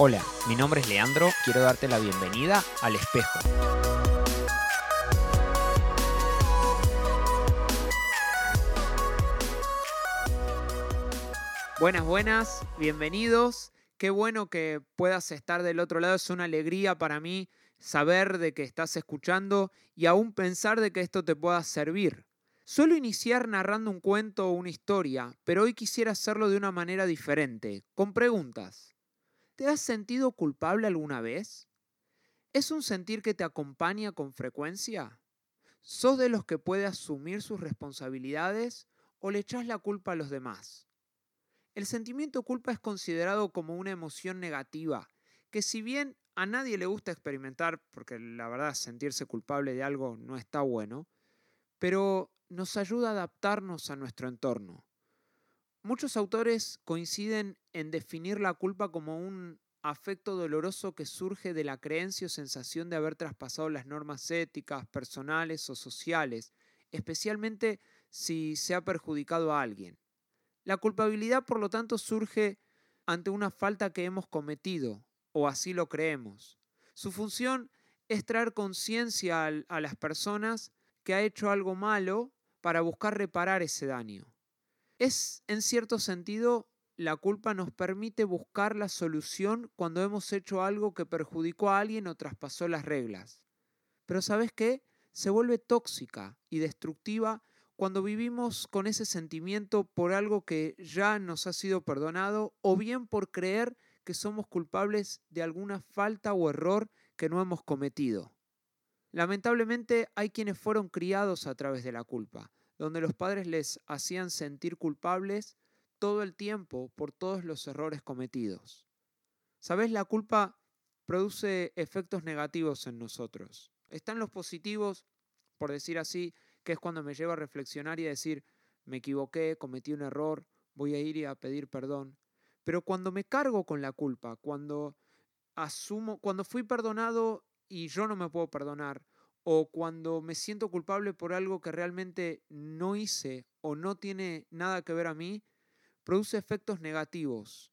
Hola, mi nombre es Leandro, quiero darte la bienvenida al espejo. Buenas, buenas, bienvenidos. Qué bueno que puedas estar del otro lado, es una alegría para mí saber de que estás escuchando y aún pensar de que esto te pueda servir. Suelo iniciar narrando un cuento o una historia, pero hoy quisiera hacerlo de una manera diferente, con preguntas. ¿Te has sentido culpable alguna vez? ¿Es un sentir que te acompaña con frecuencia? ¿Sos de los que puede asumir sus responsabilidades o le echas la culpa a los demás? El sentimiento culpa es considerado como una emoción negativa, que si bien a nadie le gusta experimentar, porque la verdad sentirse culpable de algo no está bueno, pero nos ayuda a adaptarnos a nuestro entorno. Muchos autores coinciden en definir la culpa como un afecto doloroso que surge de la creencia o sensación de haber traspasado las normas éticas, personales o sociales, especialmente si se ha perjudicado a alguien. La culpabilidad, por lo tanto, surge ante una falta que hemos cometido, o así lo creemos. Su función es traer conciencia a las personas que ha hecho algo malo para buscar reparar ese daño. Es, en cierto sentido, la culpa nos permite buscar la solución cuando hemos hecho algo que perjudicó a alguien o traspasó las reglas. Pero ¿sabes qué? Se vuelve tóxica y destructiva cuando vivimos con ese sentimiento por algo que ya nos ha sido perdonado o bien por creer que somos culpables de alguna falta o error que no hemos cometido. Lamentablemente hay quienes fueron criados a través de la culpa donde los padres les hacían sentir culpables todo el tiempo por todos los errores cometidos. ¿Sabes? La culpa produce efectos negativos en nosotros. Están los positivos, por decir así, que es cuando me lleva a reflexionar y a decir, me equivoqué, cometí un error, voy a ir y a pedir perdón. Pero cuando me cargo con la culpa, cuando asumo, cuando fui perdonado y yo no me puedo perdonar, o cuando me siento culpable por algo que realmente no hice o no tiene nada que ver a mí, produce efectos negativos.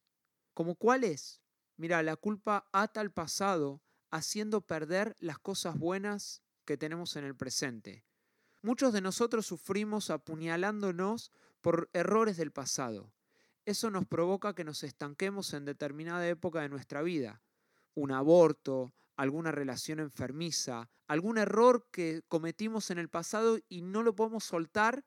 ¿Como cuáles? Mira, la culpa ata al pasado, haciendo perder las cosas buenas que tenemos en el presente. Muchos de nosotros sufrimos apuñalándonos por errores del pasado. Eso nos provoca que nos estanquemos en determinada época de nuestra vida. Un aborto, alguna relación enfermiza, algún error que cometimos en el pasado y no lo podemos soltar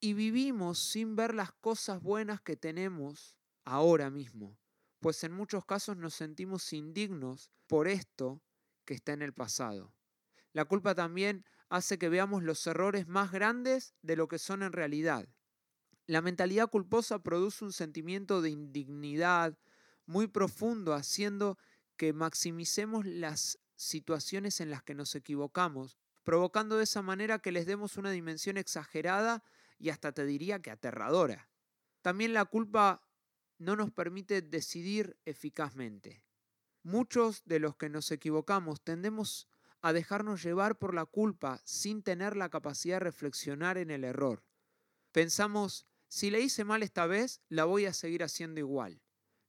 y vivimos sin ver las cosas buenas que tenemos ahora mismo, pues en muchos casos nos sentimos indignos por esto que está en el pasado. La culpa también hace que veamos los errores más grandes de lo que son en realidad. La mentalidad culposa produce un sentimiento de indignidad muy profundo, haciendo que maximicemos las situaciones en las que nos equivocamos, provocando de esa manera que les demos una dimensión exagerada y hasta te diría que aterradora. También la culpa no nos permite decidir eficazmente. Muchos de los que nos equivocamos tendemos a dejarnos llevar por la culpa sin tener la capacidad de reflexionar en el error. Pensamos, si le hice mal esta vez, la voy a seguir haciendo igual.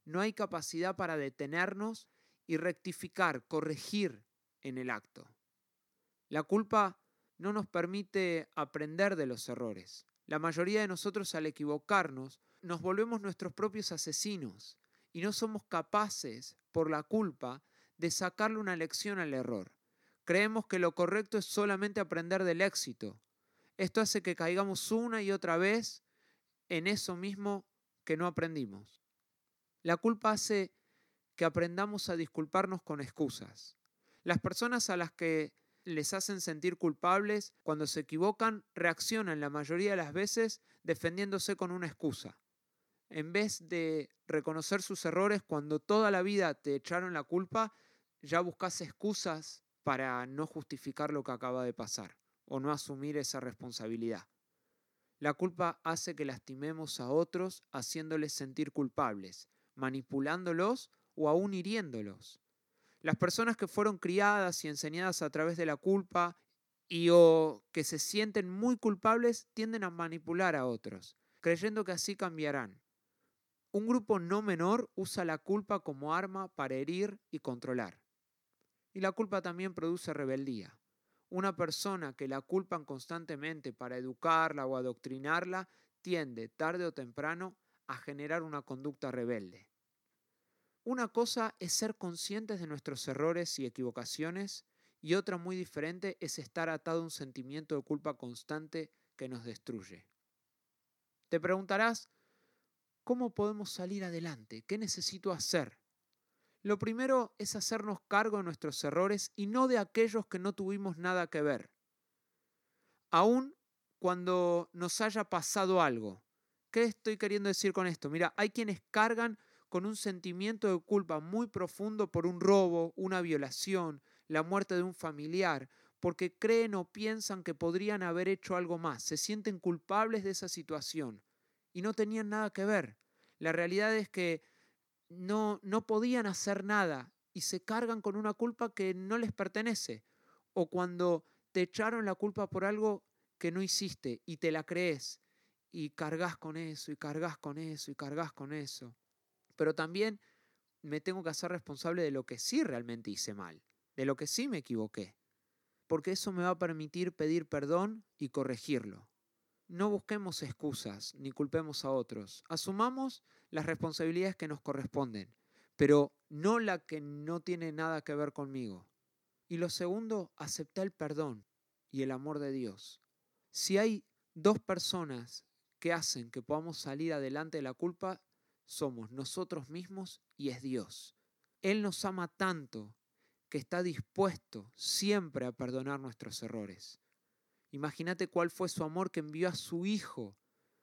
No hay capacidad para detenernos y rectificar, corregir en el acto. La culpa no nos permite aprender de los errores. La mayoría de nosotros al equivocarnos nos volvemos nuestros propios asesinos y no somos capaces, por la culpa, de sacarle una lección al error. Creemos que lo correcto es solamente aprender del éxito. Esto hace que caigamos una y otra vez en eso mismo que no aprendimos. La culpa hace que aprendamos a disculparnos con excusas. Las personas a las que les hacen sentir culpables cuando se equivocan reaccionan la mayoría de las veces defendiéndose con una excusa. En vez de reconocer sus errores cuando toda la vida te echaron la culpa, ya buscas excusas para no justificar lo que acaba de pasar o no asumir esa responsabilidad. La culpa hace que lastimemos a otros haciéndoles sentir culpables, manipulándolos o aún hiriéndolos. Las personas que fueron criadas y enseñadas a través de la culpa y o que se sienten muy culpables tienden a manipular a otros, creyendo que así cambiarán. Un grupo no menor usa la culpa como arma para herir y controlar. Y la culpa también produce rebeldía. Una persona que la culpan constantemente para educarla o adoctrinarla tiende, tarde o temprano, a generar una conducta rebelde. Una cosa es ser conscientes de nuestros errores y equivocaciones y otra muy diferente es estar atado a un sentimiento de culpa constante que nos destruye. Te preguntarás, ¿cómo podemos salir adelante? ¿Qué necesito hacer? Lo primero es hacernos cargo de nuestros errores y no de aquellos que no tuvimos nada que ver. Aún cuando nos haya pasado algo. ¿Qué estoy queriendo decir con esto? Mira, hay quienes cargan con un sentimiento de culpa muy profundo por un robo, una violación, la muerte de un familiar, porque creen o piensan que podrían haber hecho algo más, se sienten culpables de esa situación y no tenían nada que ver. La realidad es que no, no podían hacer nada y se cargan con una culpa que no les pertenece. O cuando te echaron la culpa por algo que no hiciste y te la crees y cargas con eso y cargas con eso y cargas con eso. Pero también me tengo que hacer responsable de lo que sí realmente hice mal, de lo que sí me equivoqué, porque eso me va a permitir pedir perdón y corregirlo. No busquemos excusas ni culpemos a otros. Asumamos las responsabilidades que nos corresponden, pero no la que no tiene nada que ver conmigo. Y lo segundo, aceptar el perdón y el amor de Dios. Si hay dos personas que hacen que podamos salir adelante de la culpa, somos nosotros mismos y es Dios. Él nos ama tanto que está dispuesto siempre a perdonar nuestros errores. Imagínate cuál fue su amor que envió a su Hijo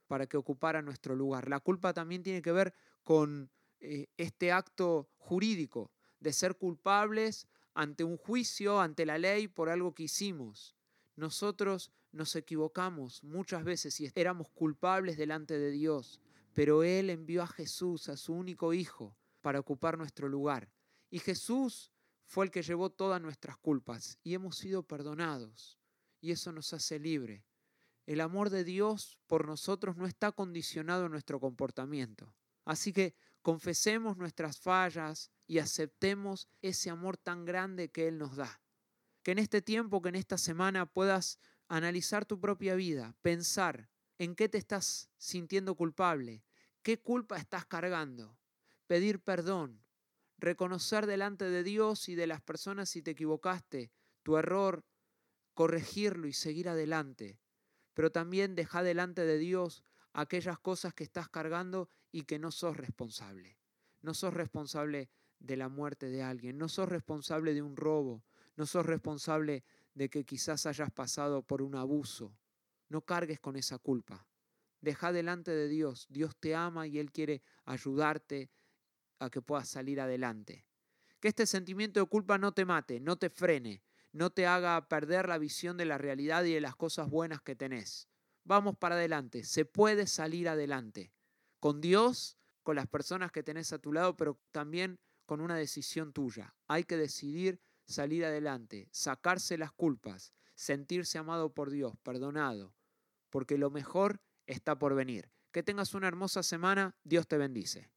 para que ocupara nuestro lugar. La culpa también tiene que ver con eh, este acto jurídico de ser culpables ante un juicio, ante la ley, por algo que hicimos. Nosotros nos equivocamos muchas veces y éramos culpables delante de Dios, pero Él envió a Jesús, a su único Hijo, para ocupar nuestro lugar. Y Jesús fue el que llevó todas nuestras culpas y hemos sido perdonados y eso nos hace libre. El amor de Dios por nosotros no está condicionado en nuestro comportamiento. Así que confesemos nuestras fallas y aceptemos ese amor tan grande que Él nos da. Que en este tiempo, que en esta semana puedas analizar tu propia vida, pensar en qué te estás sintiendo culpable, qué culpa estás cargando, pedir perdón, reconocer delante de Dios y de las personas si te equivocaste, tu error, corregirlo y seguir adelante. Pero también deja delante de Dios aquellas cosas que estás cargando y que no sos responsable. No sos responsable de la muerte de alguien, no sos responsable de un robo, no sos responsable de que quizás hayas pasado por un abuso. No cargues con esa culpa. Deja delante de Dios. Dios te ama y Él quiere ayudarte a que puedas salir adelante. Que este sentimiento de culpa no te mate, no te frene, no te haga perder la visión de la realidad y de las cosas buenas que tenés. Vamos para adelante, se puede salir adelante. Con Dios, con las personas que tenés a tu lado, pero también con una decisión tuya. Hay que decidir salir adelante, sacarse las culpas, sentirse amado por Dios, perdonado, porque lo mejor está por venir. Que tengas una hermosa semana, Dios te bendice.